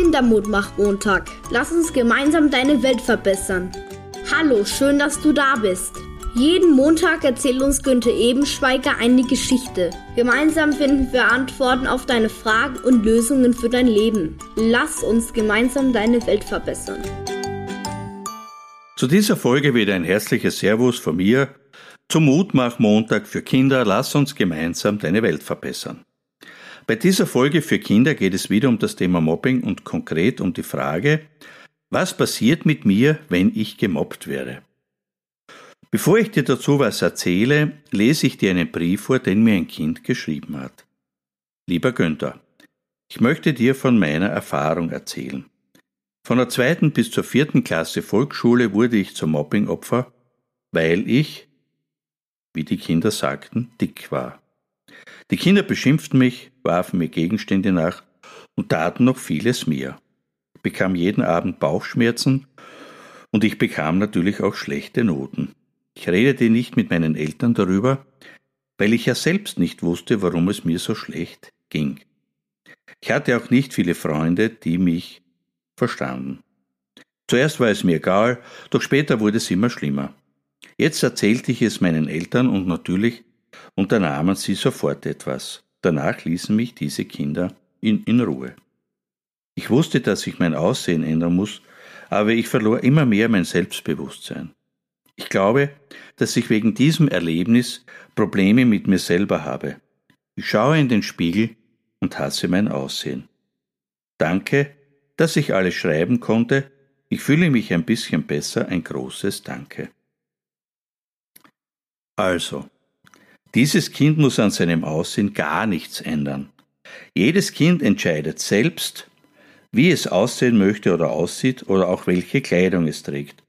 Kindermutmach-Montag. Lass uns gemeinsam deine Welt verbessern. Hallo, schön, dass du da bist. Jeden Montag erzählt uns Günther Ebenschweiger eine Geschichte. Gemeinsam finden wir Antworten auf deine Fragen und Lösungen für dein Leben. Lass uns gemeinsam deine Welt verbessern. Zu dieser Folge wieder ein herzliches Servus von mir zum Mutmach-Montag für Kinder. Lass uns gemeinsam deine Welt verbessern. Bei dieser Folge für Kinder geht es wieder um das Thema Mobbing und konkret um die Frage, was passiert mit mir, wenn ich gemobbt werde? Bevor ich dir dazu was erzähle, lese ich dir einen Brief vor, den mir ein Kind geschrieben hat. Lieber Günther, ich möchte dir von meiner Erfahrung erzählen. Von der zweiten bis zur vierten Klasse Volksschule wurde ich zum Mobbingopfer, weil ich, wie die Kinder sagten, dick war. Die Kinder beschimpften mich, warfen mir Gegenstände nach und taten noch vieles mehr. Ich bekam jeden Abend Bauchschmerzen und ich bekam natürlich auch schlechte Noten. Ich redete nicht mit meinen Eltern darüber, weil ich ja selbst nicht wusste, warum es mir so schlecht ging. Ich hatte auch nicht viele Freunde, die mich verstanden. Zuerst war es mir egal, doch später wurde es immer schlimmer. Jetzt erzählte ich es meinen Eltern und natürlich unternahmen sie sofort etwas. Danach ließen mich diese Kinder in, in Ruhe. Ich wusste, dass ich mein Aussehen ändern muss, aber ich verlor immer mehr mein Selbstbewusstsein. Ich glaube, dass ich wegen diesem Erlebnis Probleme mit mir selber habe. Ich schaue in den Spiegel und hasse mein Aussehen. Danke, dass ich alles schreiben konnte. Ich fühle mich ein bisschen besser. Ein großes Danke. Also, dieses Kind muss an seinem Aussehen gar nichts ändern. Jedes Kind entscheidet selbst, wie es aussehen möchte oder aussieht oder auch welche Kleidung es trägt.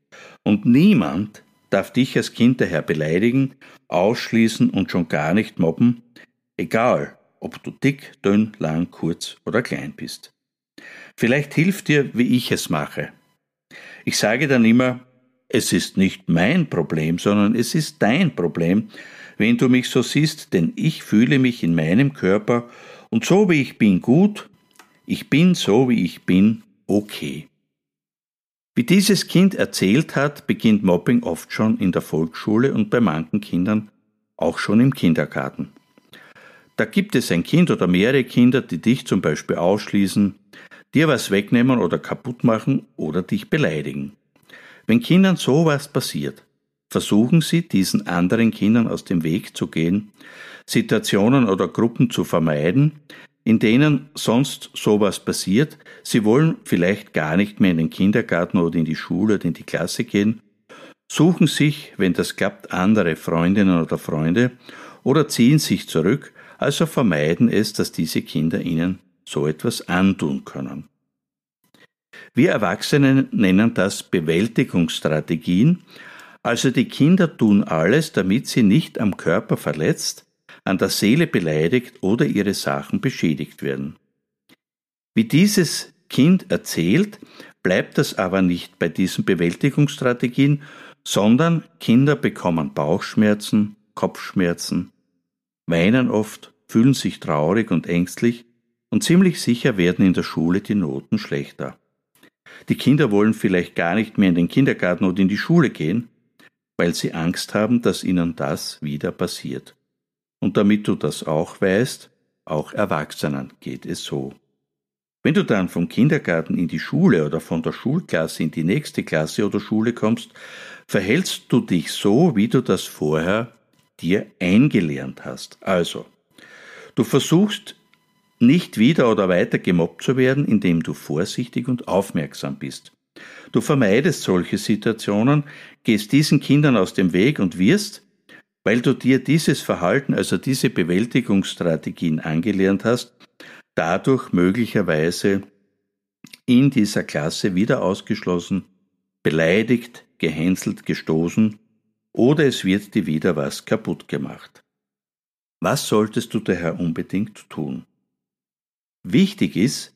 Und niemand darf dich als Kind daher beleidigen, ausschließen und schon gar nicht mobben, egal ob du dick, dünn, lang, kurz oder klein bist. Vielleicht hilft dir, wie ich es mache. Ich sage dann immer, es ist nicht mein Problem, sondern es ist dein Problem, wenn du mich so siehst, denn ich fühle mich in meinem Körper und so wie ich bin gut, ich bin so wie ich bin okay. Wie dieses Kind erzählt hat, beginnt Mobbing oft schon in der Volksschule und bei manchen Kindern auch schon im Kindergarten. Da gibt es ein Kind oder mehrere Kinder, die dich zum Beispiel ausschließen, dir was wegnehmen oder kaputt machen oder dich beleidigen. Wenn Kindern sowas passiert, versuchen sie, diesen anderen Kindern aus dem Weg zu gehen, Situationen oder Gruppen zu vermeiden, in denen sonst sowas passiert. Sie wollen vielleicht gar nicht mehr in den Kindergarten oder in die Schule oder in die Klasse gehen, suchen sich, wenn das klappt, andere Freundinnen oder Freunde oder ziehen sich zurück, also vermeiden es, dass diese Kinder ihnen so etwas antun können. Wir Erwachsene nennen das Bewältigungsstrategien, also die Kinder tun alles, damit sie nicht am Körper verletzt, an der Seele beleidigt oder ihre Sachen beschädigt werden. Wie dieses Kind erzählt, bleibt das aber nicht bei diesen Bewältigungsstrategien, sondern Kinder bekommen Bauchschmerzen, Kopfschmerzen, weinen oft, fühlen sich traurig und ängstlich und ziemlich sicher werden in der Schule die Noten schlechter. Die Kinder wollen vielleicht gar nicht mehr in den Kindergarten oder in die Schule gehen, weil sie Angst haben, dass ihnen das wieder passiert. Und damit du das auch weißt, auch Erwachsenen geht es so. Wenn du dann vom Kindergarten in die Schule oder von der Schulklasse in die nächste Klasse oder Schule kommst, verhältst du dich so, wie du das vorher dir eingelernt hast. Also, du versuchst nicht wieder oder weiter gemobbt zu werden, indem du vorsichtig und aufmerksam bist. Du vermeidest solche Situationen, gehst diesen Kindern aus dem Weg und wirst, weil du dir dieses Verhalten, also diese Bewältigungsstrategien angelernt hast, dadurch möglicherweise in dieser Klasse wieder ausgeschlossen, beleidigt, gehänselt, gestoßen oder es wird dir wieder was kaputt gemacht. Was solltest du daher unbedingt tun? Wichtig ist,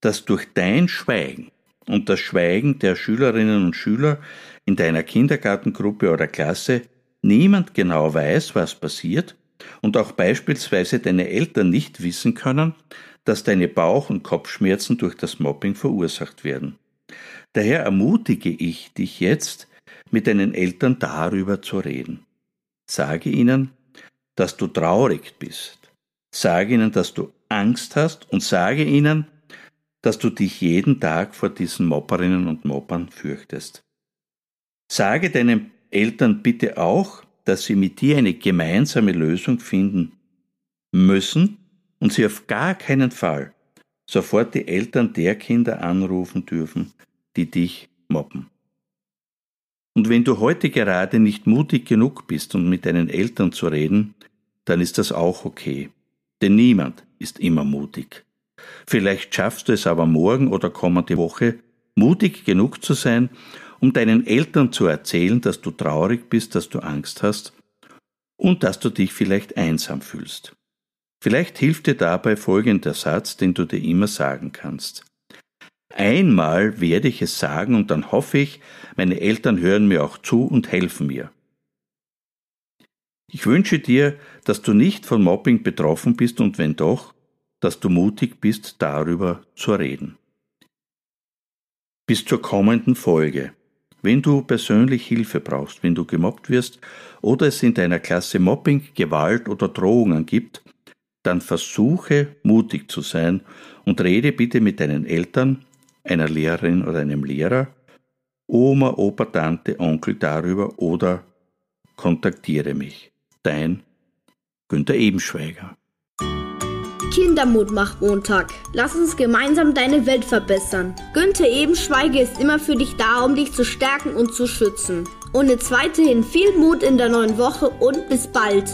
dass durch dein Schweigen und das Schweigen der Schülerinnen und Schüler in deiner Kindergartengruppe oder Klasse niemand genau weiß, was passiert und auch beispielsweise deine Eltern nicht wissen können, dass deine Bauch- und Kopfschmerzen durch das Mobbing verursacht werden. Daher ermutige ich dich jetzt, mit deinen Eltern darüber zu reden. Sage ihnen, dass du traurig bist. Sage ihnen, dass du Angst hast und sage ihnen, dass du dich jeden Tag vor diesen Mopperinnen und Moppern fürchtest. Sage deinen Eltern bitte auch, dass sie mit dir eine gemeinsame Lösung finden müssen und sie auf gar keinen Fall sofort die Eltern der Kinder anrufen dürfen, die dich mobben. Und wenn du heute gerade nicht mutig genug bist, um mit deinen Eltern zu reden, dann ist das auch okay. Denn niemand ist immer mutig. Vielleicht schaffst du es aber morgen oder kommende Woche, mutig genug zu sein, um deinen Eltern zu erzählen, dass du traurig bist, dass du Angst hast und dass du dich vielleicht einsam fühlst. Vielleicht hilft dir dabei folgender Satz, den du dir immer sagen kannst. Einmal werde ich es sagen und dann hoffe ich, meine Eltern hören mir auch zu und helfen mir. Ich wünsche dir, dass du nicht von Mobbing betroffen bist und wenn doch, dass du mutig bist, darüber zu reden. Bis zur kommenden Folge. Wenn du persönlich Hilfe brauchst, wenn du gemobbt wirst oder es in deiner Klasse Mobbing, Gewalt oder Drohungen gibt, dann versuche mutig zu sein und rede bitte mit deinen Eltern, einer Lehrerin oder einem Lehrer, Oma, Opa, Tante, Onkel darüber oder kontaktiere mich. Dein Günter Ebenschweiger. Kindermut macht Montag. Lass uns gemeinsam deine Welt verbessern. Günther Ebenschweige ist immer für dich da, um dich zu stärken und zu schützen. Und jetzt weiterhin viel Mut in der neuen Woche und bis bald.